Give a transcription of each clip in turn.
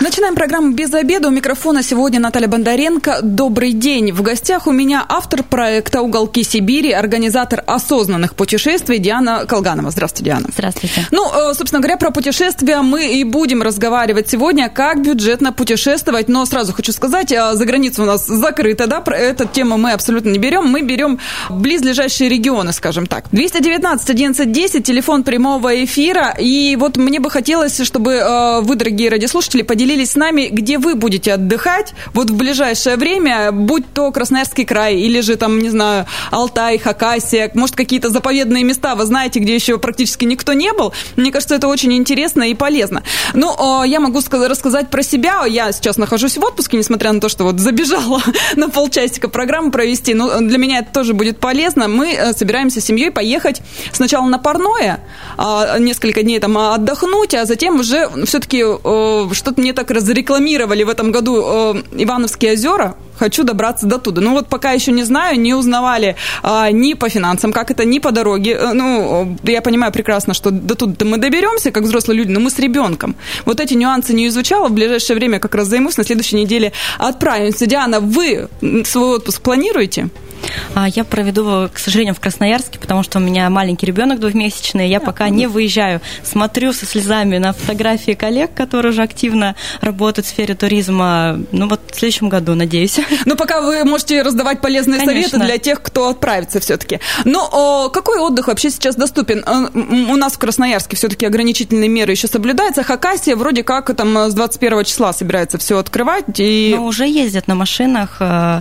Начинаем программу «Без обеда». У микрофона сегодня Наталья Бондаренко. Добрый день. В гостях у меня автор проекта «Уголки Сибири», организатор осознанных путешествий Диана Колганова. Здравствуйте, Диана. Здравствуйте. Ну, э, собственно говоря, про путешествия мы и будем разговаривать сегодня, как бюджетно путешествовать. Но сразу хочу сказать, э, за границу у нас закрыта, да, про эту тему мы абсолютно не берем. Мы берем близлежащие регионы, скажем так. 219 11 10, телефон прямого эфира. И вот мне бы хотелось, чтобы э, вы, дорогие радиослушатели, поделились поделились с нами, где вы будете отдыхать вот в ближайшее время, будь то Красноярский край или же там, не знаю, Алтай, Хакасия, может, какие-то заповедные места, вы знаете, где еще практически никто не был. Мне кажется, это очень интересно и полезно. Ну, я могу рассказать про себя. Я сейчас нахожусь в отпуске, несмотря на то, что вот забежала на полчасика программу провести. Но для меня это тоже будет полезно. Мы э, собираемся с семьей поехать сначала на парное, а, несколько дней там отдохнуть, а затем уже все-таки э, что-то мне так разрекламировали в этом году э, Ивановские озера, хочу добраться до туда. Ну вот пока еще не знаю, не узнавали а, ни по финансам, как это, ни по дороге. Э, ну, я понимаю прекрасно, что до туда мы доберемся, как взрослые люди, но мы с ребенком. Вот эти нюансы не изучала, в ближайшее время как раз займусь, на следующей неделе отправимся. Диана, вы свой отпуск планируете? А, я проведу, к сожалению, в Красноярске, потому что у меня маленький ребенок двухмесячный. Я пока не выезжаю. Смотрю со слезами на фотографии коллег, которые уже активно работают в сфере туризма. Ну вот в следующем году, надеюсь. Ну пока вы можете раздавать полезные Конечно. советы для тех, кто отправится все-таки. Но какой отдых вообще сейчас доступен? Э, у нас в Красноярске все-таки ограничительные меры еще соблюдаются. Хакасия вроде как там с 21 числа собирается все открывать. И... Но уже ездят на машинах э,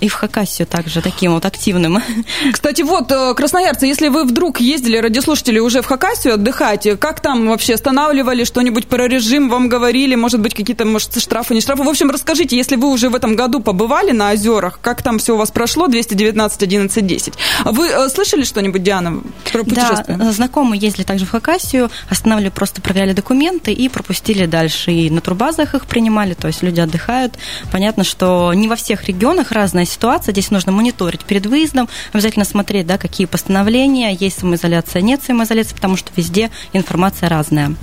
и в Хакасию также такие таким вот активным. Кстати, вот, э, красноярцы, если вы вдруг ездили, радиослушатели, уже в Хакасию отдыхать, как там вообще останавливали, что-нибудь про режим вам говорили, может быть, какие-то, может, штрафы, не штрафы? В общем, расскажите, если вы уже в этом году побывали на озерах, как там все у вас прошло, 219 11 10. Вы э, слышали что-нибудь, Диана, про путешествие? Да, знакомые ездили также в Хакасию, останавливали, просто проверяли документы и пропустили дальше. И на турбазах их принимали, то есть люди отдыхают. Понятно, что не во всех регионах разная ситуация, здесь нужно мониторить мониторить перед выездом, обязательно смотреть, да, какие постановления, есть самоизоляция, нет самоизоляции, потому что везде информация разная.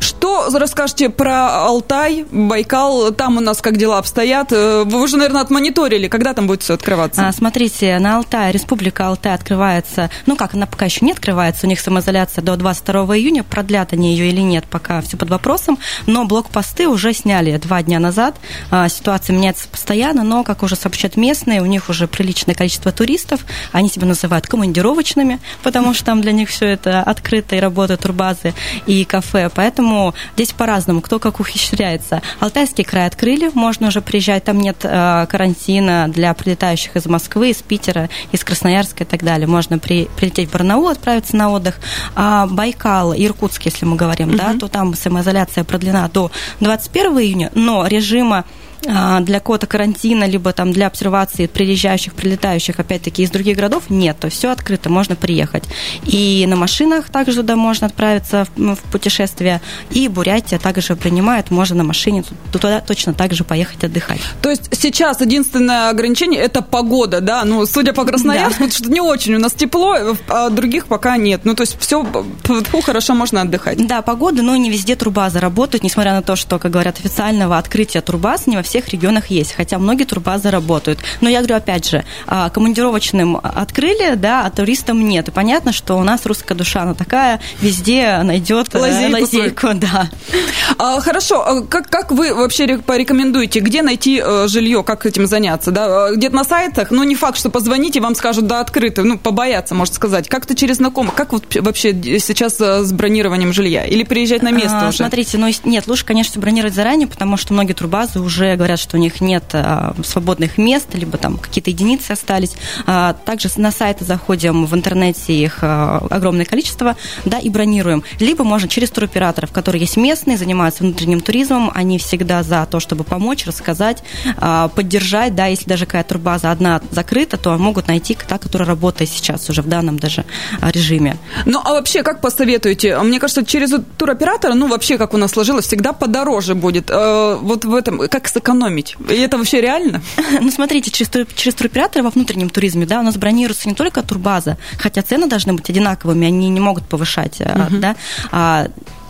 Что расскажете про Алтай, Байкал, там у нас как дела обстоят? Э, вы уже, наверное, отмониторили, когда там будет все открываться? А, смотрите, на Алтай, Республика Алтай открывается, ну как, она пока еще не открывается, у них самоизоляция до 22 июня, продлят они ее или нет, пока все под вопросом, но блокпосты уже сняли два дня назад, а, ситуация меняется постоянно, но, как уже сообщают местные, у них уже приличное количество туристов, они себя называют командировочными, потому что там для них все это открыто и работают турбазы и кафе, поэтому здесь по-разному, кто как ухищряется. Алтайский край открыли, можно уже приезжать, там нет э, карантина для прилетающих из Москвы, из Питера, из Красноярска и так далее. Можно при, прилететь в Барнаул, отправиться на отдых. А Байкал, Иркутск, если мы говорим, uh-huh. да, то там самоизоляция продлена до 21 июня, но режима для кода карантина, либо там для обсервации приезжающих, прилетающих, опять-таки, из других городов нет. То все открыто, можно приехать. И на машинах также туда можно отправиться в, ну, в путешествие. И Бурятия также принимает, можно на машине туда точно так же поехать отдыхать. То есть сейчас единственное ограничение – это погода, да? Ну, судя по Красноярску, да. что не очень у нас тепло, а других пока нет. Ну, то есть все хорошо можно отдыхать. Да, погода, но не везде турбазы работают, несмотря на то, что, как говорят, официального открытия турбаз не во всех регионах есть, хотя многие турбазы работают. Но я говорю, опять же, а, командировочным открыли, да, а туристам нет. И понятно, что у нас русская душа, она такая, везде найдет э, лазейку, лазейку да. А, хорошо, а как, как вы вообще порекомендуете, где найти э, жилье, как этим заняться? Да? Где-то на сайтах, ну не факт, что позвоните, вам скажут, да, открыто, ну побояться, можно сказать. Как-то через знакомых, как вот вообще сейчас э, с бронированием жилья? Или приезжать на место а, уже? Смотрите, ну нет, лучше, конечно, бронировать заранее, потому что многие турбазы уже говорят, что у них нет а, свободных мест, либо там какие-то единицы остались. А, также на сайты заходим в интернете, их а, огромное количество, да, и бронируем. Либо можно через туроператоров, которые есть местные, занимаются внутренним туризмом, они всегда за то, чтобы помочь, рассказать, поддержать, да, если даже какая-то турбаза одна закрыта, то могут найти та, которая работает сейчас уже в данном даже режиме. Ну, а вообще, как посоветуете? Мне кажется, через туроператора, ну, вообще, как у нас сложилось, всегда подороже будет. Э, вот в этом, как сэкономить. И это вообще реально? Ну, смотрите, через, через туроператора во внутреннем туризме, да, у нас бронируется не только турбаза, хотя цены должны быть одинаковыми, они не могут повышать, uh-huh. да, а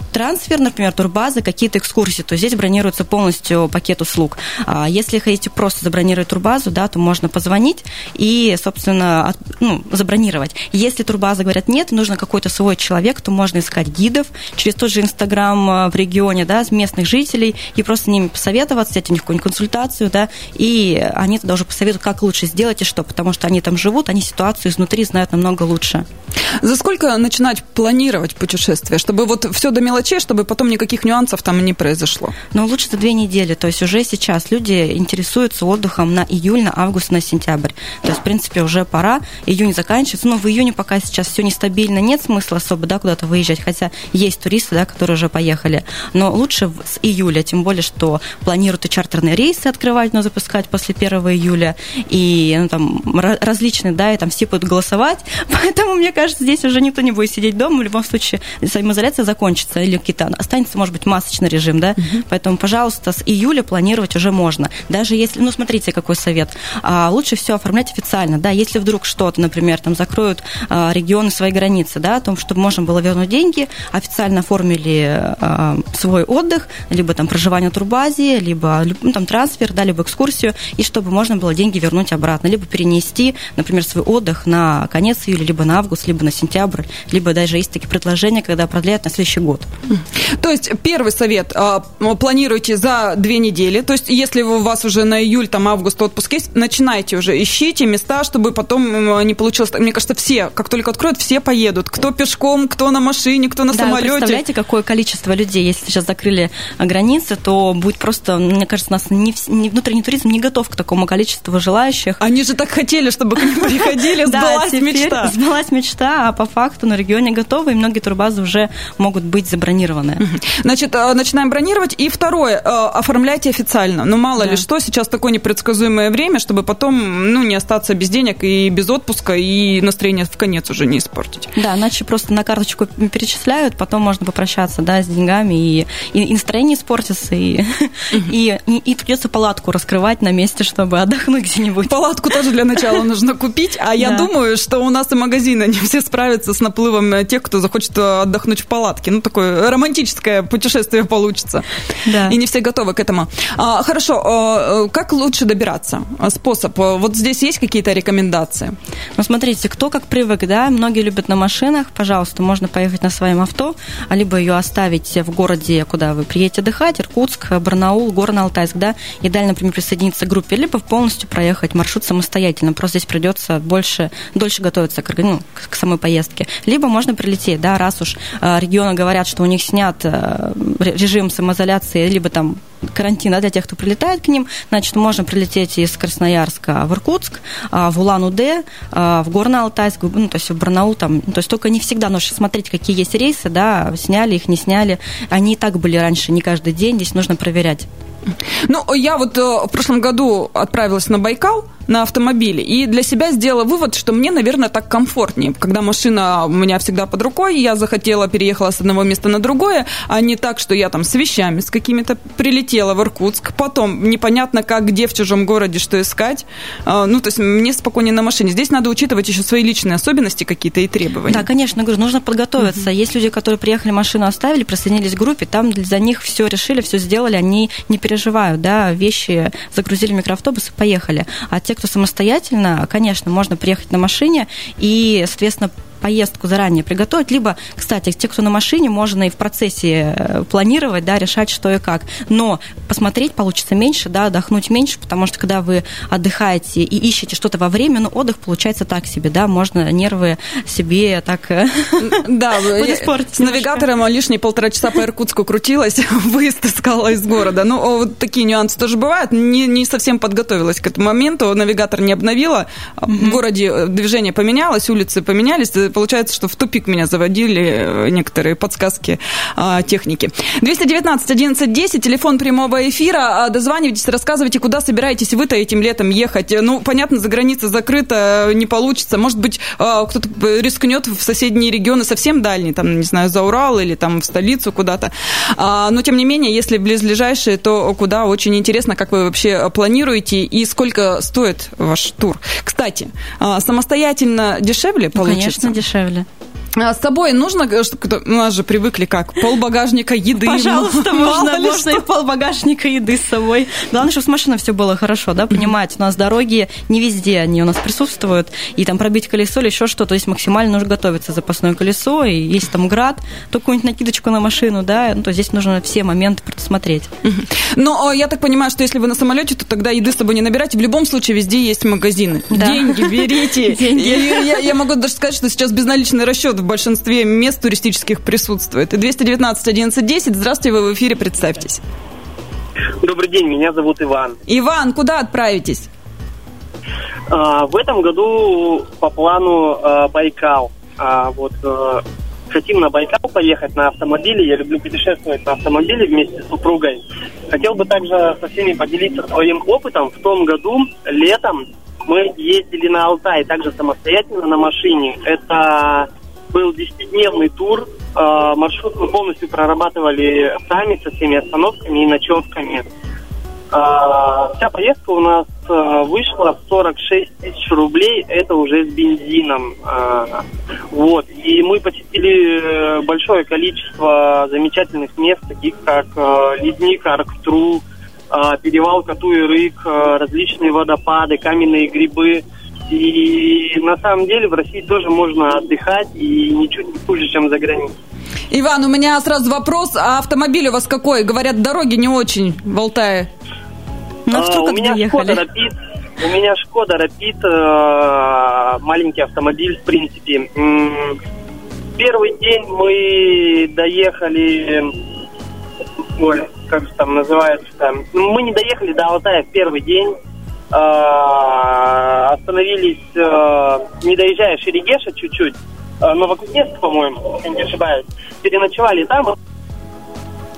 трансфер, например, турбазы, какие-то экскурсии, то здесь бронируется полностью пакет услуг. А если хотите просто забронировать турбазу, да, то можно позвонить и, собственно, ну, забронировать. Если турбаза говорят нет, нужно какой-то свой человек, то можно искать гидов через тот же Инстаграм а, в регионе, да, местных жителей и просто с ними посоветоваться, взять у них какую-нибудь консультацию, да, и они тогда уже посоветуют, как лучше сделать и что, потому что они там живут, они ситуацию изнутри знают намного лучше. За сколько начинать планировать путешествие, чтобы вот все до мелочей, чтобы потом никаких нюансов там не произошло? Ну, лучше за две недели. То есть уже сейчас люди интересуются отдыхом на июль, на август, на сентябрь. То есть, в принципе, уже пора. Июнь заканчивается. Но в июне пока сейчас все нестабильно, нет смысла особо да, куда-то выезжать. Хотя есть туристы, да, которые уже поехали. Но лучше с июля, тем более, что планируют и чартерные рейсы открывать, но запускать после 1 июля. И ну, там различные, да, и там все будут голосовать. Поэтому, мне кажется, здесь уже никто не будет сидеть дома. В любом случае, самоизоляция закончится или какие-то останется, может быть, масочный режим, да. Угу. Поэтому, пожалуйста, с июля планировать уже можно. Даже если, ну, смотрите, какой совет. А, лучше все оформлять официально, да. Если вдруг что-то, например, там закроют а, регионы свои границы, да, о том, чтобы можно было вернуть деньги, официально оформили а, свой отдых, либо там проживание в турбазе, либо ну, там трансфер, да, либо экскурсию, и чтобы можно было деньги вернуть обратно, либо перенести, например, свой отдых на конец июля, либо на август, либо на сентябрь, либо даже есть такие предложения, когда продляют на следующий год. То есть первый совет а, планируйте за две недели. То есть если у вас уже на июль, там август отпуск есть, начинайте уже, ищите места, чтобы потом не получилось. Мне кажется, все, как только откроют, все поедут. Кто пешком, кто на машине, кто на да, самолете. Представляете, какое количество людей, если сейчас закрыли границы, то будет просто, мне кажется, нас не, не внутренний туризм не готов к такому количеству желающих. Они же так хотели, чтобы к ним приходили, сбылась мечта. Сбылась мечта, а по факту на регионе готовы, и многие турбазы уже могут быть забронированы. Значит, э, начинаем бронировать. И второе, э, оформляйте официально. Ну, мало да. ли что, сейчас такое непредсказуемое время, чтобы потом, ну, не остаться без денег и без отпуска, и настроение в конец уже не испортить. Да, иначе просто на карточку перечисляют, потом можно попрощаться, да, с деньгами, и, и, настроение испортится, и, и, и, и придется палатку раскрывать на месте, чтобы отдохнуть где-нибудь. Палатку тоже для начала нужно купить, а я думаю, что у нас и магазины не все справятся с наплывом тех, кто захочет отдохнуть в палатке. Ну, такое романтическое путешествие получится. Да. И не все готовы к этому. А, хорошо, а, как лучше добираться? Способ. Вот здесь есть какие-то рекомендации? Ну, смотрите, кто как привык, да, многие любят на машинах, пожалуйста, можно поехать на своем авто, а либо ее оставить в городе, куда вы приедете отдыхать, Иркутск, Барнаул, Горно-Алтайск, да, и далее, например, присоединиться к группе, либо полностью проехать маршрут самостоятельно, просто здесь придется больше, дольше готовиться к, ну, к самой поездке. Либо можно прилететь, да, раз уж э, регионы говорят, что у них снят э, режим самоизоляции, либо там карантина для тех, кто прилетает к ним, значит, можно прилететь из Красноярска в Иркутск, а, в Улан-Удэ, а, в Горно-Алтайск, ну, то есть в Барнаул, там, то есть только не всегда нужно смотреть, какие есть рейсы, да, сняли их, не сняли. Они и так были раньше, не каждый день, здесь нужно проверять. Ну, я вот э, в прошлом году отправилась на Байкал, на автомобиле. И для себя сделала вывод, что мне, наверное, так комфортнее. Когда машина у меня всегда под рукой, я захотела, переехала с одного места на другое, а не так, что я там с вещами, с какими-то прилетела в Иркутск, потом непонятно как, где в чужом городе, что искать. А, ну, то есть мне спокойнее на машине. Здесь надо учитывать еще свои личные особенности какие-то и требования. Да, конечно, говорю, нужно подготовиться. Есть люди, которые приехали, машину оставили, присоединились к группе, там за них все решили, все сделали, они не переживают, да, вещи загрузили в микроавтобус и поехали. А те, кто самостоятельно, конечно, можно приехать на машине и, соответственно, поездку заранее приготовить, либо, кстати, те, кто на машине, можно и в процессе э, планировать, да, решать, что и как. Но посмотреть получится меньше, да, отдохнуть меньше, потому что когда вы отдыхаете и ищете что-то во время, ну, отдых получается так себе, да, можно нервы себе так э, да, с навигатором лишние полтора часа по Иркутску крутилась, выезд искала из города. Ну, вот такие нюансы тоже бывают. Не, не совсем подготовилась к этому моменту, навигатор не обновила, в городе э, движение поменялось, улицы поменялись, получается, что в тупик меня заводили некоторые подсказки техники. 219 11 10, телефон прямого эфира. Дозванивайтесь, рассказывайте, куда собираетесь вы-то этим летом ехать. Ну, понятно, за граница закрыта, не получится. Может быть, кто-то рискнет в соседние регионы совсем дальние, там, не знаю, за Урал или там в столицу куда-то. Но, тем не менее, если близлежащие, то куда очень интересно, как вы вообще планируете и сколько стоит ваш тур. Кстати, самостоятельно дешевле ну, получится? Конечно, дешевле. А с собой нужно, э, у нас же привыкли как, пол багажника еды. Пожалуйста, можно, можно и пол багажника еды с собой. Главное, чтобы с машиной все было хорошо, да, понимаете, у нас дороги не везде они у нас присутствуют, и там пробить колесо или еще что-то, то есть максимально нужно готовиться запасное колесо, и есть там град, то какую-нибудь накидочку на машину, да, ну, то здесь нужно все моменты предусмотреть. Но я так понимаю, что если вы на самолете, то тогда еды с собой не набирайте, в любом случае везде есть магазины. Да. Деньги берите. Деньги. Я, я могу даже сказать, что сейчас безналичный расчет в большинстве мест туристических присутствует. И 219 11 10. Здравствуйте, вы в эфире, представьтесь. Добрый день, меня зовут Иван. Иван, куда отправитесь? А, в этом году по плану а, Байкал. А, вот а, хотим на Байкал поехать на автомобиле. Я люблю путешествовать на автомобиле вместе с супругой. Хотел бы также со всеми поделиться своим опытом. В том году летом мы ездили на Алтай, также самостоятельно на машине. Это был 10-дневный тур. Э, маршрут мы полностью прорабатывали сами со всеми остановками и ночевками. Э, вся поездка у нас э, вышла в 46 тысяч рублей. Это уже с бензином. Вот. И мы посетили большое количество замечательных мест, таких как Ледник, Арктру, перевал Кату Рык, различные водопады, каменные грибы – и на самом деле в России тоже можно отдыхать и ничуть не хуже, чем за границей. Иван, у меня сразу вопрос. А автомобиль у вас какой? Говорят, дороги не очень в Алтае. Ну, а, что, у меня Шкода Рапид. У меня Шкода Рапид, э, маленький автомобиль, в принципе. Первый день мы доехали, ой, как же там называется, там, мы не доехали до Алтая в первый день. Э, остановились, э, не доезжая Шерегеша чуть-чуть, э, Новокузнецк, по-моему, если не ошибаюсь, переночевали там.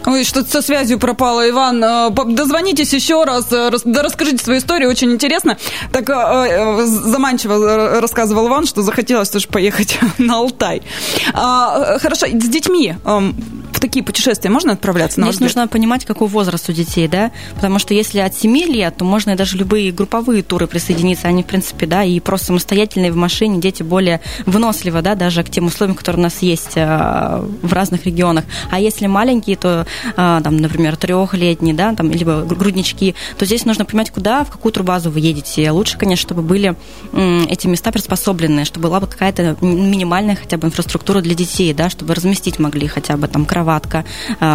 Ой, что-то со связью пропало, Иван. Дозвонитесь еще раз, расскажите свою историю, очень интересно. Так заманчиво рассказывал Иван, что захотелось тоже поехать на Алтай. А, хорошо, с детьми в такие путешествия можно отправляться? Здесь нужно понимать, какой возраст у детей, да, потому что если от 7 лет, то можно даже любые групповые туры присоединиться, они, в принципе, да, и просто самостоятельные в машине дети более выносливы, да, даже к тем условиям, которые у нас есть э, в разных регионах. А если маленькие, то, э, там, например, трехлетние, да, там, либо груднички, то здесь нужно понимать, куда, в какую турбазу вы едете. Лучше, конечно, чтобы были эти места приспособлены, чтобы была бы какая-то минимальная хотя бы инфраструктура для детей, да, чтобы разместить могли хотя бы там кровать кроватка,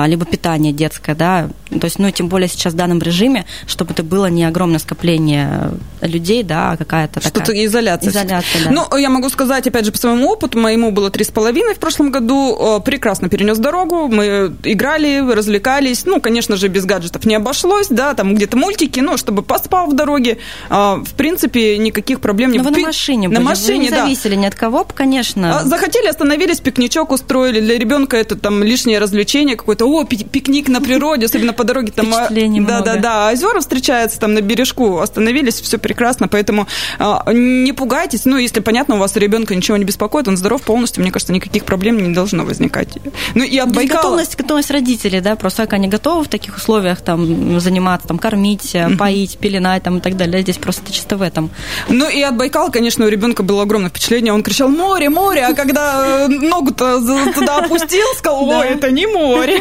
либо питание детское, да, то есть, ну, тем более сейчас в данном режиме, чтобы это было не огромное скопление людей, да, а какая-то такая... Что-то изоляция. Изоляция, да. Ну, я могу сказать, опять же, по своему опыту, моему было три с половиной в прошлом году, прекрасно перенес дорогу, мы играли, развлекались, ну, конечно же, без гаджетов не обошлось, да, там где-то мультики, ну, чтобы поспал в дороге, а, в принципе, никаких проблем не... Но вы на машине На были, машине, вы не зависели ни от кого, конечно. А, захотели, остановились, пикничок устроили, для ребенка это там лишнее развлечение какое-то, о, пикник на природе, особенно по дороге там... А, да, да, да, озера встречаются там на бережку, остановились, все прекрасно, поэтому а, не пугайтесь, ну, если, понятно, у вас ребенка ничего не беспокоит, он здоров полностью, мне кажется, никаких проблем не должно возникать. Ну, и от Байкала... Готовность, готовность родителей, да, просто как они готовы в таких условиях там заниматься, там, кормить, поить, пеленать там и так далее, здесь просто чисто в этом. Ну, и от Байкала, конечно, у ребенка было огромное впечатление, он кричал «море, море», а когда э, ногу-то туда опустил, сказал «ой, это не море».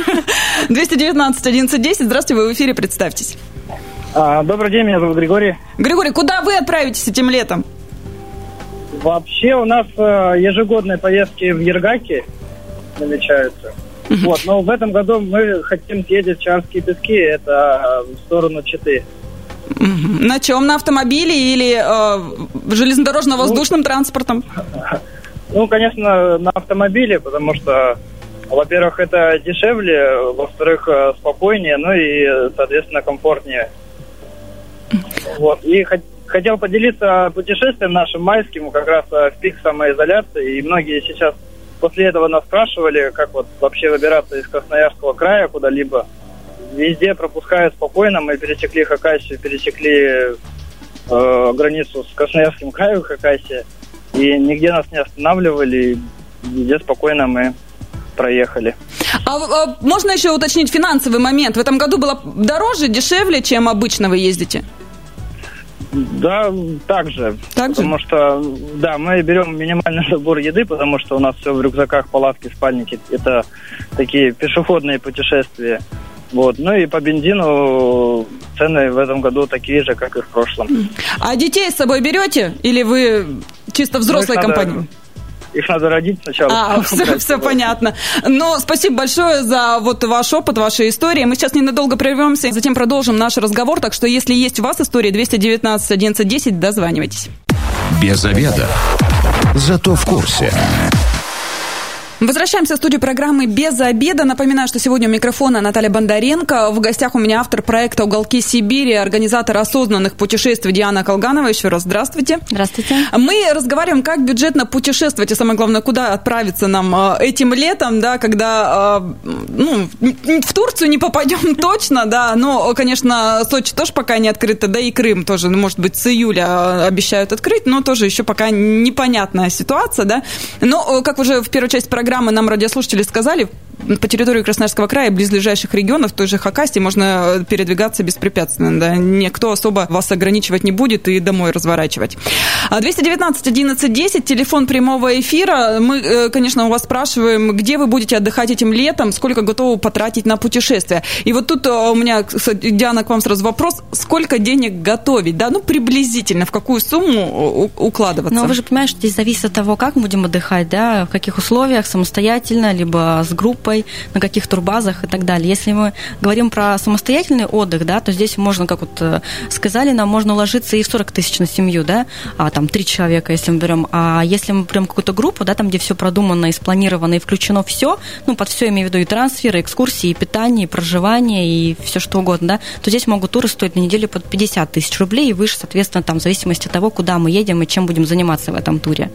219 11 10, здравствуйте, вы в эфире, представьтесь. А, добрый день, меня зовут Григорий. Григорий, куда вы отправитесь этим летом? Вообще у нас э, ежегодные поездки в Ергаки намечаются. Вот, но в этом году мы хотим съездить в Чарские пески, это в сторону Читы. На чем? На автомобиле или э, железнодорожно-воздушным ну, транспортом? Ну, конечно, на автомобиле, потому что во-первых, это дешевле, во-вторых, э, спокойнее, ну и, соответственно, комфортнее. Вот. И хотел поделиться путешествием нашим майским, как раз в пик самоизоляции. И многие сейчас после этого нас спрашивали, как вот вообще выбираться из Красноярского края куда-либо. Везде пропускают спокойно. Мы пересекли Хакасию, пересекли э, границу с Красноярским краем Хакасия. И нигде нас не останавливали. Везде спокойно мы проехали. А, а можно еще уточнить финансовый момент? В этом году было дороже, дешевле, чем обычно вы ездите? Да, так же. Так же? Потому что, да, мы берем минимальный набор еды, потому что у нас все в рюкзаках, палатки, спальники. Это такие пешеходные путешествия. Вот. Ну и по бензину цены в этом году такие же, как и в прошлом. А детей с собой берете? Или вы чисто взрослая ну, компания? Надо их надо родить сначала. А, все, все понятно. Ну, спасибо большое за вот ваш опыт, ваши истории. Мы сейчас ненадолго прервемся, затем продолжим наш разговор. Так что, если есть у вас история 219 1110, дозванивайтесь. Без обеда. Зато в курсе. Возвращаемся в студию программы «Без обеда». Напоминаю, что сегодня у микрофона Наталья Бондаренко. В гостях у меня автор проекта «Уголки Сибири», организатор осознанных путешествий Диана Колганова. Еще раз здравствуйте. Здравствуйте. Мы разговариваем, как бюджетно путешествовать, и самое главное, куда отправиться нам э, этим летом, да, когда э, ну, в Турцию не попадем точно, да, но, конечно, Сочи тоже пока не открыто, да и Крым тоже, ну, может быть, с июля э, обещают открыть, но тоже еще пока непонятная ситуация, да. Но, как уже в первой части программы программы нам радиослушатели сказали, по территории Красноярского края, близлежащих регионов, той же Хакасии, можно э, передвигаться беспрепятственно. Да? Никто особо вас ограничивать не будет и домой разворачивать. 219 11 10, телефон прямого эфира. Мы, э, конечно, у вас спрашиваем, где вы будете отдыхать этим летом, сколько готовы потратить на путешествие. И вот тут э, у меня, Диана, к вам сразу вопрос, сколько денег готовить? Да, ну, приблизительно, в какую сумму укладываться? Ну, вы же понимаете, здесь зависит от того, как мы будем отдыхать, да, в каких условиях, самостоятельно, либо с группой группой, на каких турбазах и так далее. Если мы говорим про самостоятельный отдых, да, то здесь можно, как вот э, сказали, нам можно уложиться и в 40 тысяч на семью, да, а там три человека, если мы берем. А если мы берем какую-то группу, да, там, где все продумано и спланировано, и включено все, ну, под все имею в виду и трансферы, и экскурсии, и питание, и проживание, и все что угодно, да, то здесь могут туры стоить на неделю под 50 тысяч рублей и выше, соответственно, там, в зависимости от того, куда мы едем и чем будем заниматься в этом туре.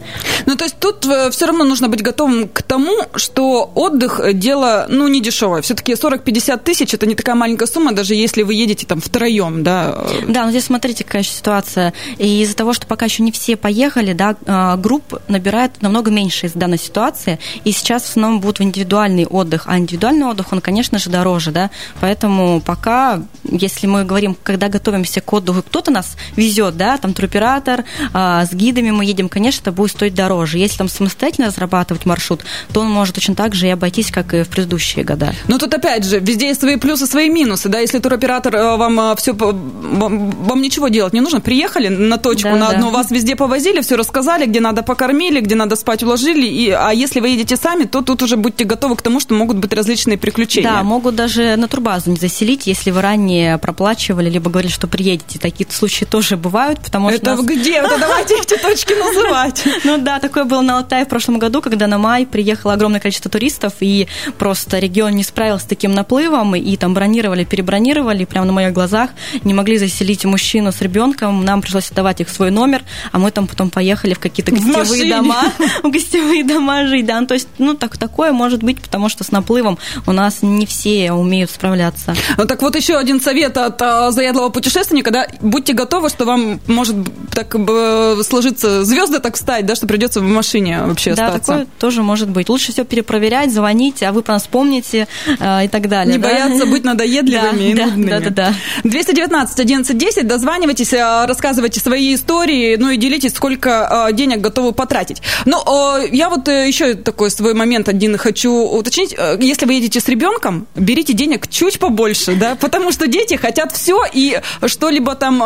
Ну, то есть тут э, все равно нужно быть готовым к тому, что отдых дело, ну, не дешевое. Все-таки 40-50 тысяч – это не такая маленькая сумма, даже если вы едете там втроем, да. Да, но здесь смотрите, какая ситуация. И из-за того, что пока еще не все поехали, да, а, групп набирает намного меньше из данной ситуации. И сейчас в основном будет в индивидуальный отдых. А индивидуальный отдых, он, конечно же, дороже, да. Поэтому пока, если мы говорим, когда готовимся к отдыху, кто-то нас везет, да, там туроператор, а, с гидами мы едем, конечно, это будет стоить дороже. Если там самостоятельно разрабатывать маршрут, то он может точно так же и обойтись, как и в предыдущие года. Но тут опять же, везде есть свои плюсы, свои минусы, да, если туроператор э, вам э, все, вам ничего делать не нужно, приехали на точку, да, на одну, да. вас везде повозили, все рассказали, где надо покормили, где надо спать уложили, и, а если вы едете сами, то тут уже будьте готовы к тому, что могут быть различные приключения. Да, могут даже на турбазу не заселить, если вы ранее проплачивали, либо говорили, что приедете. Такие случаи тоже бывают, потому что... Это нас... где? Это давайте эти точки называть. Ну да, такое было на Алтае в прошлом году, когда на май приехало огромное количество туристов, и просто регион не справился с таким наплывом, и там бронировали, перебронировали, прямо на моих глазах не могли заселить мужчину с ребенком, нам пришлось отдавать их свой номер, а мы там потом поехали в какие-то гостевые дома, в гостевые дома жить, да, ну, то есть, ну, так, такое может быть, потому что с наплывом у нас не все умеют справляться. Ну, так вот еще один совет от а, заядлого путешественника, да, будьте готовы, что вам может так сложиться звезды так встать, да, что придется в машине вообще да, остаться. Да, такое тоже может быть. Лучше все перепроверять, звонить, а вы про нас помните э, и так далее. Не да? бояться быть надоедливыми да, и нудными. Да, да, да. 219 11 10, дозванивайтесь, э, рассказывайте свои истории, ну и делитесь, сколько э, денег готовы потратить. Но э, я вот еще такой свой момент один хочу уточнить. Если вы едете с ребенком, берите денег чуть побольше, да, потому что дети хотят все и что-либо там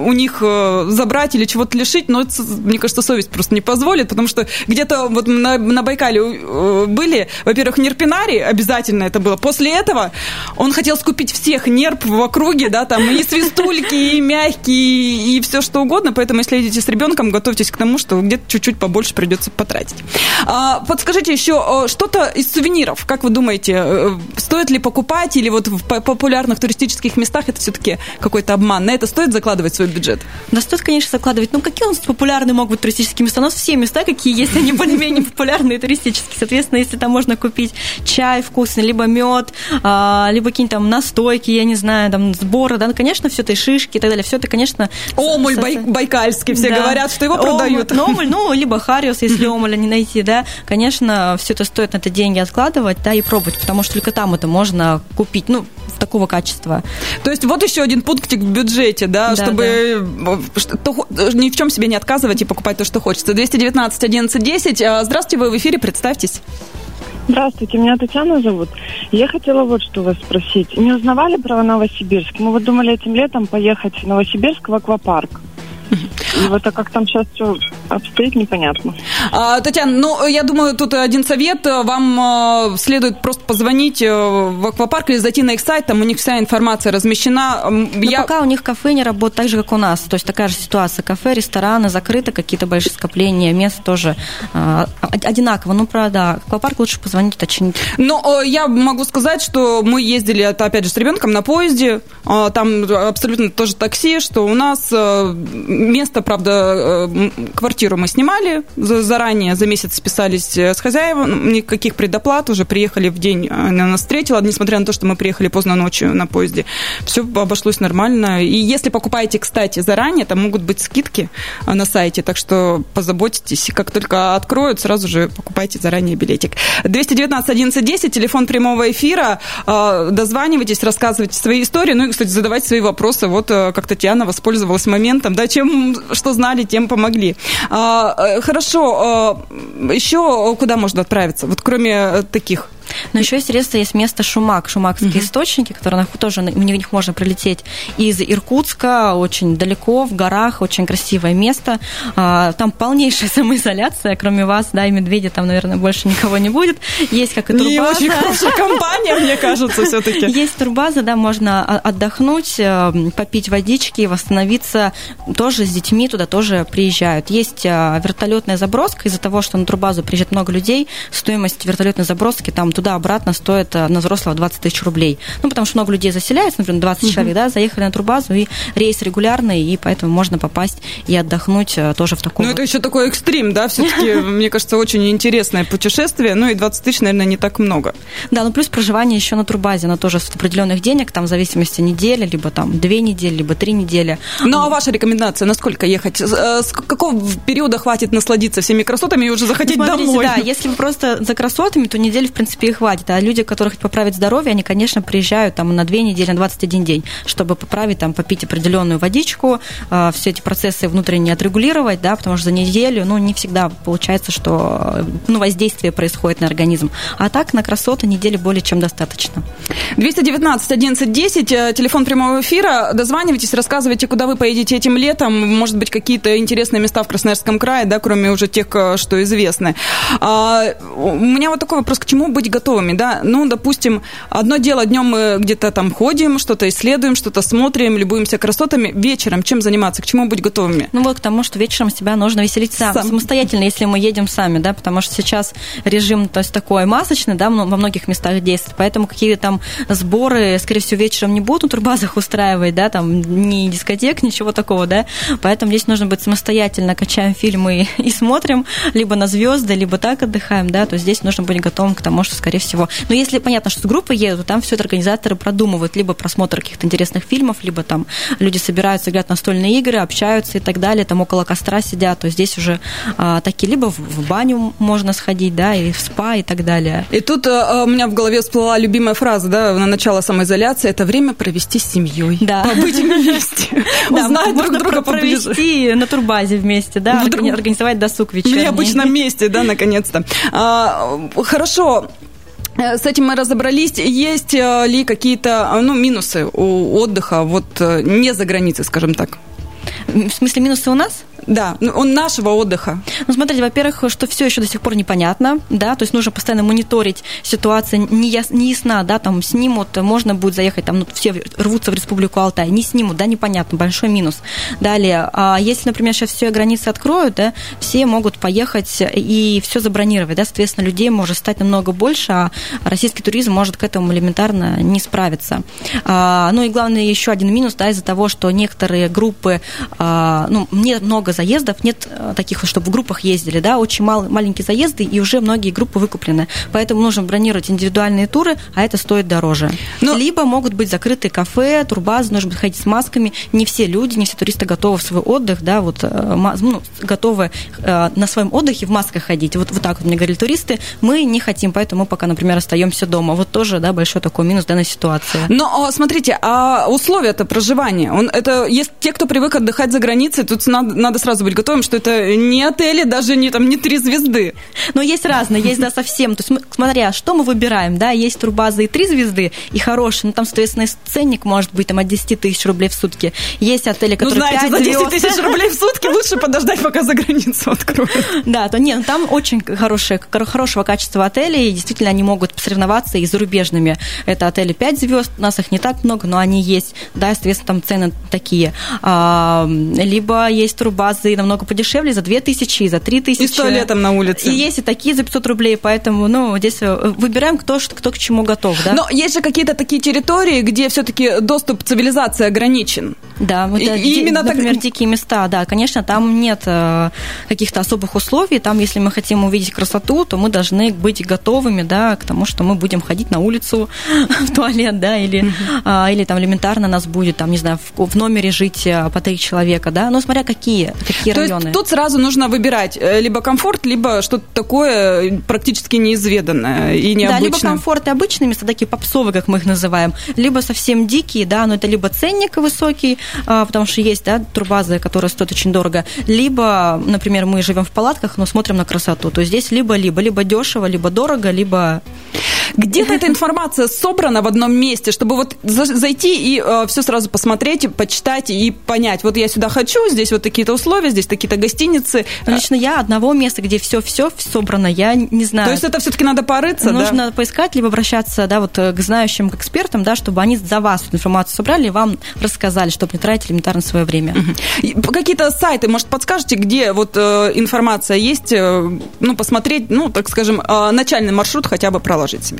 у них забрать или чего-то лишить, но мне кажется, совесть просто не позволит, потому что где-то вот на, на Байкале были, во-первых, нерпинари, обязательно это было. После этого он хотел скупить всех нерп в округе, да, там и свистульки, и мягкие, и все что угодно. Поэтому, если идете с ребенком, готовьтесь к тому, что где-то чуть-чуть побольше придется потратить. А, подскажите еще что-то из сувениров. Как вы думаете, э, стоит ли покупать или вот в популярных туристических местах это все-таки какой-то обман? На это стоит закладывать свой бюджет? Да, стоит, конечно, закладывать. Ну, какие у нас популярные могут быть туристические места? У нас все места, какие есть, они более-менее популярные туристические. Соответственно, если там можно купить чай вкусный, либо мед, а, либо какие-нибудь там настойки, я не знаю, там сборы, да, ну, конечно, все это и шишки и так далее, все это, конечно... Омуль бай, байкальский, все да. говорят, что его продают. Омуль, ну, омуль, ну, либо хариус, если омуля не найти, да, конечно, все это стоит на это деньги откладывать, да, и пробовать, потому что только там это можно купить, ну, такого качества. То есть вот еще один пунктик в бюджете, да, да чтобы да. Что, ни в чем себе не отказывать и покупать то, что хочется. 219 11 10. Здравствуйте, вы в эфире, представьтесь. Здравствуйте, меня Татьяна зовут. Я хотела вот что вас спросить. Не узнавали про Новосибирск? Мы вот думали этим летом поехать в Новосибирск в аквапарк. И вот а как там сейчас все обстоит, непонятно. А, Татьяна, ну, я думаю, тут один совет. Вам э, следует просто позвонить э, в аквапарк или зайти на их сайт, там у них вся информация размещена. Но я... пока у них кафе не работает так же, как у нас. То есть такая же ситуация. Кафе, рестораны закрыты, какие-то большие скопления, мест тоже э, одинаково. Ну, правда, аквапарк лучше позвонить, уточнить. Но я могу сказать, что мы ездили, это, опять же, с ребенком на поезде. Там абсолютно тоже такси, что у нас место, правда, э, квартиру мы снимали заранее, за месяц списались э, с хозяевом, никаких предоплат, уже приехали в день, э, она нас встретила, несмотря на то, что мы приехали поздно ночью на поезде. Все обошлось нормально. И если покупаете, кстати, заранее, там могут быть скидки на сайте, так что позаботьтесь, как только откроют, сразу же покупайте заранее билетик. 219 11 10, телефон прямого эфира, дозванивайтесь, рассказывайте свои истории, ну и, кстати, задавайте свои вопросы. Вот как Татьяна воспользовалась моментом, да, чем что знали, тем помогли. А, э, хорошо, а, еще куда можно отправиться, вот кроме э, таких но еще есть средства, есть место Шумак, шумакские угу. источники, которые тоже на них можно прилететь из Иркутска, очень далеко, в горах, очень красивое место. А, там полнейшая самоизоляция, кроме вас, да, и медведя там, наверное, больше никого не будет. Есть как и турбаза. Не очень хорошая компания, мне кажется, все-таки. Есть турбаза, да, можно отдохнуть, э, попить водички, восстановиться. Тоже с детьми туда тоже приезжают. Есть э, вертолетная заброска из-за того, что на турбазу приезжает много людей. Стоимость вертолетной заброски там туда-обратно стоит э, на взрослого 20 тысяч рублей. Ну, потому что много людей заселяется, например, 20 угу. человек, да, заехали на турбазу, и рейс регулярный, и поэтому можно попасть и отдохнуть э, тоже в таком... Ну, это еще такой экстрим, да, все-таки, мне кажется, очень интересное путешествие, ну, и 20 тысяч, наверное, не так много. Да, ну, плюс проживание еще на турбазе, оно тоже с определенных денег, там, в зависимости недели, либо там две недели, либо три недели. Ну, а ваша рекомендация, насколько ехать? Э, с какого периода хватит насладиться всеми красотами и уже захотеть ну, смотрите, домой? Да, если вы просто за красотами, то недели, в принципе, и хватит. А люди, которые хотят поправить здоровье, они, конечно, приезжают там на две недели, на 21 день, чтобы поправить, там, попить определенную водичку, э, все эти процессы внутренне отрегулировать, да, потому что за неделю, ну, не всегда получается, что ну, воздействие происходит на организм. А так на красоты недели более чем достаточно. 219 11 10, телефон прямого эфира. Дозванивайтесь, рассказывайте, куда вы поедете этим летом. Может быть, какие-то интересные места в Красноярском крае, да, кроме уже тех, э, что известны. А, у меня вот такой вопрос, к чему быть готовыми, да? Ну, допустим, одно дело, днем мы где-то там ходим, что-то исследуем, что-то смотрим, любуемся красотами. Вечером чем заниматься, к чему быть готовыми? Ну, вот к тому, что вечером себя нужно веселить сам, сам. самостоятельно, если мы едем сами, да, потому что сейчас режим, то есть такой масочный, да, во многих местах действует, поэтому какие-то там сборы, скорее всего, вечером не будут на турбазах устраивать, да, там ни дискотек, ничего такого, да, поэтому здесь нужно быть самостоятельно, качаем фильмы и смотрим, либо на звезды, либо так отдыхаем, да, то здесь нужно быть готовым к тому, что, скорее всего, но если понятно, что с группой едут, там все это организаторы продумывают, либо просмотр каких-то интересных фильмов, либо там люди собираются, играть настольные игры, общаются и так далее, там около костра сидят, то здесь уже а, такие, либо в, в баню можно сходить, да, и в спа и так далее. И тут а, у меня в голове всплыла любимая фраза, да, на начало самоизоляции, это время провести с семьей. Да. Побыть вместе. Узнать друг друга провести на турбазе вместе, да, организовать досуг вечерний. В необычном месте, да, наконец-то. А, хорошо, с этим мы разобрались. Есть э, ли какие-то ну, минусы у отдыха вот э, не за границей, скажем так? В смысле, минусы у нас? Да, ну, он нашего отдыха. Ну, смотрите, во-первых, что все еще до сих пор непонятно, да, то есть нужно постоянно мониторить ситуацию, не, яс, не ясна, да, там снимут, можно будет заехать, там, ну, все рвутся в Республику Алтай, не снимут, да, непонятно, большой минус. Далее, а если, например, сейчас все границы откроют, да, все могут поехать и все забронировать, да, соответственно, людей может стать намного больше, а российский туризм может к этому элементарно не справиться. А, ну и главное, еще один минус, да, из-за того, что некоторые группы, а, ну, нет много заездов, нет э, таких, чтобы в группах ездили, да, очень мал, маленькие заезды, и уже многие группы выкуплены. Поэтому нужно бронировать индивидуальные туры, а это стоит дороже. Но... Либо могут быть закрытые кафе, турбазы, нужно ходить с масками. Не все люди, не все туристы готовы в свой отдых, да, вот э, ну, готовы э, на своем отдыхе в масках ходить. Вот, вот так вот мне говорили туристы. Мы не хотим, поэтому мы пока, например, остаемся дома. Вот тоже, да, большой такой минус данной ситуации. Но смотрите, а условия-то проживания? Он, это есть те, кто привык отдыхать за границей, тут надо, надо сразу быть готовым, что это не отели, даже не там не три звезды. Но есть разные, есть, да, совсем. То есть, смотря, что мы выбираем, да, есть турбазы и три звезды, и хорошие, ну, там, соответственно, ценник может быть там от 10 тысяч рублей в сутки. Есть отели, ну, которые ну, знаете, 5 за 10 тысяч рублей в сутки лучше подождать, пока за границу откроют. Да, то нет, ну, там очень хорошие, хорошего качества отели, и действительно они могут соревноваться и с зарубежными. Это отели 5 звезд, у нас их не так много, но они есть, да, соответственно, там цены такие. Либо есть турбазы намного подешевле, за 2 тысячи, за 3 тысячи. И с туалетом на улице. И есть и такие за 500 рублей, поэтому, ну, здесь э, выбираем, кто, кто к чему готов, да. Но есть же какие-то такие территории, где все-таки доступ цивилизации ограничен. Да, вот, и, ди, именно например, так... дикие места, да, конечно, там нет э, каких-то особых условий, там, если мы хотим увидеть красоту, то мы должны быть готовыми, да, к тому, что мы будем ходить на улицу в туалет, да, или, э, или там элементарно нас будет, там, не знаю, в, в номере жить э, по три человека, да, но смотря какие, какие то районы. Есть тут сразу нужно выбирать э, либо комфорт, либо что-то такое практически неизведанное и необычное. Да, либо комфорт и обычные места, такие попсовые, как мы их называем, либо совсем дикие, да, но это либо ценник высокий, а, потому что есть, да, турбазы, которые стоят очень дорого, либо, например, мы живем в палатках, но смотрим на красоту, то есть здесь либо-либо, либо дешево, либо дорого, либо... Где-то эта информация собрана в одном месте, чтобы вот зайти и э, все сразу посмотреть, почитать и понять, вот я сюда хочу, здесь вот такие-то условия, здесь такие-то гостиницы. Лично я одного места, где все-все собрано, я не знаю. То есть это все-таки надо порыться, Нужно да? поискать, либо обращаться, да, вот к знающим, к экспертам, да, чтобы они за вас информацию собрали и вам рассказали, чтобы не тратить элементарно свое время. Угу. Какие-то сайты, может, подскажете, где вот э, информация есть, э, ну, посмотреть, ну, так скажем, э, начальный маршрут хотя бы проложить себе?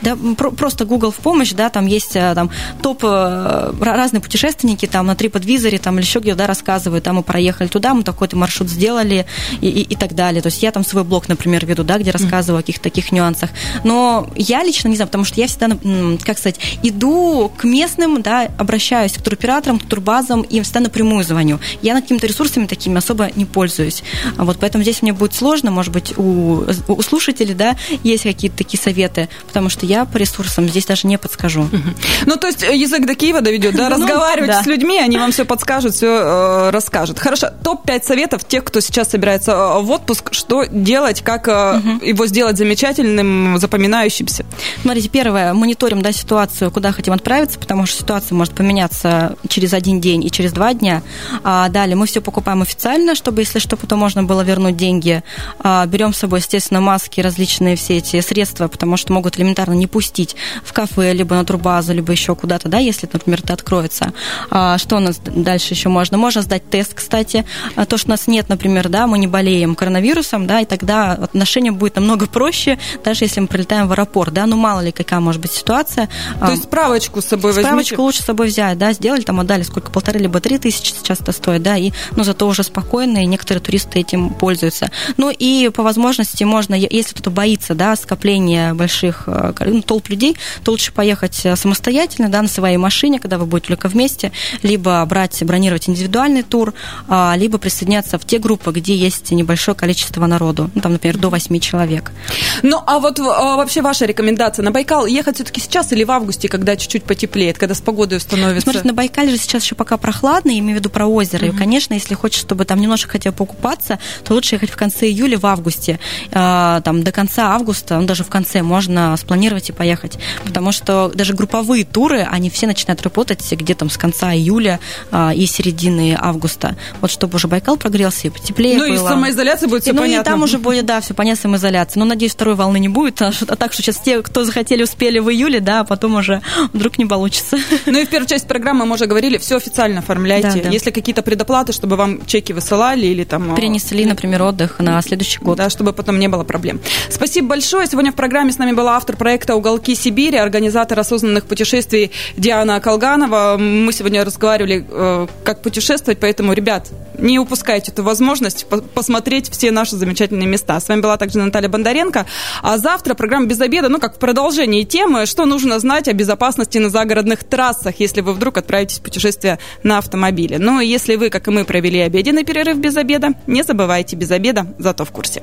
Да, про- просто Google в помощь, да, там есть э, там топ э, разные путешественники там на TripAdvisor там или еще где-то да, рассказывают, там мы проехали туда, мы такой-то маршрут сделали и, и, и так далее. То есть я там свой блог, например, веду, да, где рассказываю mm-hmm. о каких-то таких нюансах. Но я лично не знаю, потому что я всегда, как сказать, иду к местным, да, обращаюсь к туроператорам, к турбазам и всегда напрямую звоню. Я над какими-то ресурсами такими особо не пользуюсь. Вот поэтому здесь мне будет сложно, может быть, у, у слушателей, да, есть какие-то такие советы, потому что я по ресурсам здесь даже не подскажу. Ну, то есть э, язык до Киева доведет, да? Ну, Разговаривать с людьми, они вам все подскажут, все э, расскажут. Хорошо, топ-5 советов тех, кто сейчас собирается э, в отпуск, что делать, как его сделать замечательным, запоминающимся? Смотрите, первое, мониторим да, ситуацию, куда хотим отправиться, потому что ситуация может поменяться через один день и через два дня. А далее мы все покупаем официально, чтобы, если что, потом можно было вернуть деньги. А, берем с собой, естественно, маски, различные все эти средства, потому что могут элементарно не пустить в кафе, либо на турбазу, либо еще куда-то, да, если, например, это откроется. А, что у нас дальше еще можно? Можно сдать тест, кстати. А, то, что у нас нет, например, да, мы не болеем коронавирусом, да, и тогда отношение будет намного проще, даже если мы прилетаем в аэропорт, да, ну мало ли какая может быть ситуация. То а, есть справочку с собой возьмите? Справочку лучше с собой взять, да, сделали, там отдали сколько, полторы либо три тысячи сейчас это стоит, да, и, ну, зато уже спокойно, и некоторые туристы этим пользуются. Ну, и по возможности можно, если кто-то боится, да, скопления больших э, ну, толп людей, то лучше поехать э, самостоятельно, да, на своей машине, когда вы будете только вместе, либо брать, бронировать индивидуальный тур, а, либо присоединяться в те группы, где есть небольшое количество народу, ну, там, например, до 8 человек. Ну, а вот а, вообще ваша рекомендация на Байкал ехать все-таки сейчас или в августе, когда чуть-чуть потеплеет, когда с погодой становится? Смотрите, на Байкале же сейчас еще пока прохладно, я имею в виду про озеро, mm-hmm. и, конечно, если хочешь, чтобы там немножко хотя бы покупаться, то лучше ехать в конце июля, в августе, а, там, до конца августа, ну, даже в конце можно спланировать забронировать и поехать. Потому что даже групповые туры, они все начинают работать где-то с конца июля а, и середины августа. Вот чтобы уже Байкал прогрелся и потеплее Ну было. и самоизоляция будет все ну понятно. и там уже будет, да, все понятно, самоизоляция. Но, надеюсь, второй волны не будет. А, а так что сейчас те, кто захотели, успели в июле, да, а потом уже вдруг не получится. Ну и в первую часть программы мы уже говорили, все официально оформляйте. Да, да. Если какие-то предоплаты, чтобы вам чеки высылали или там... э, Перенесли, например, отдых на следующий год. Да, чтобы потом не было проблем. Спасибо большое. Сегодня в программе с нами была автор проекта «Уголки Сибири», организатор осознанных путешествий Диана Колганова. Мы сегодня разговаривали, э, как путешествовать, поэтому, ребят, не упускайте эту возможность по- посмотреть все наши замечательные места. С вами была также Наталья Бондаренко. А завтра программа «Без обеда», ну, как в продолжении темы, что нужно знать о безопасности на загородных трассах, если вы вдруг отправитесь в путешествие на автомобиле. Ну, если вы, как и мы, провели обеденный перерыв без обеда, не забывайте без обеда, зато в курсе.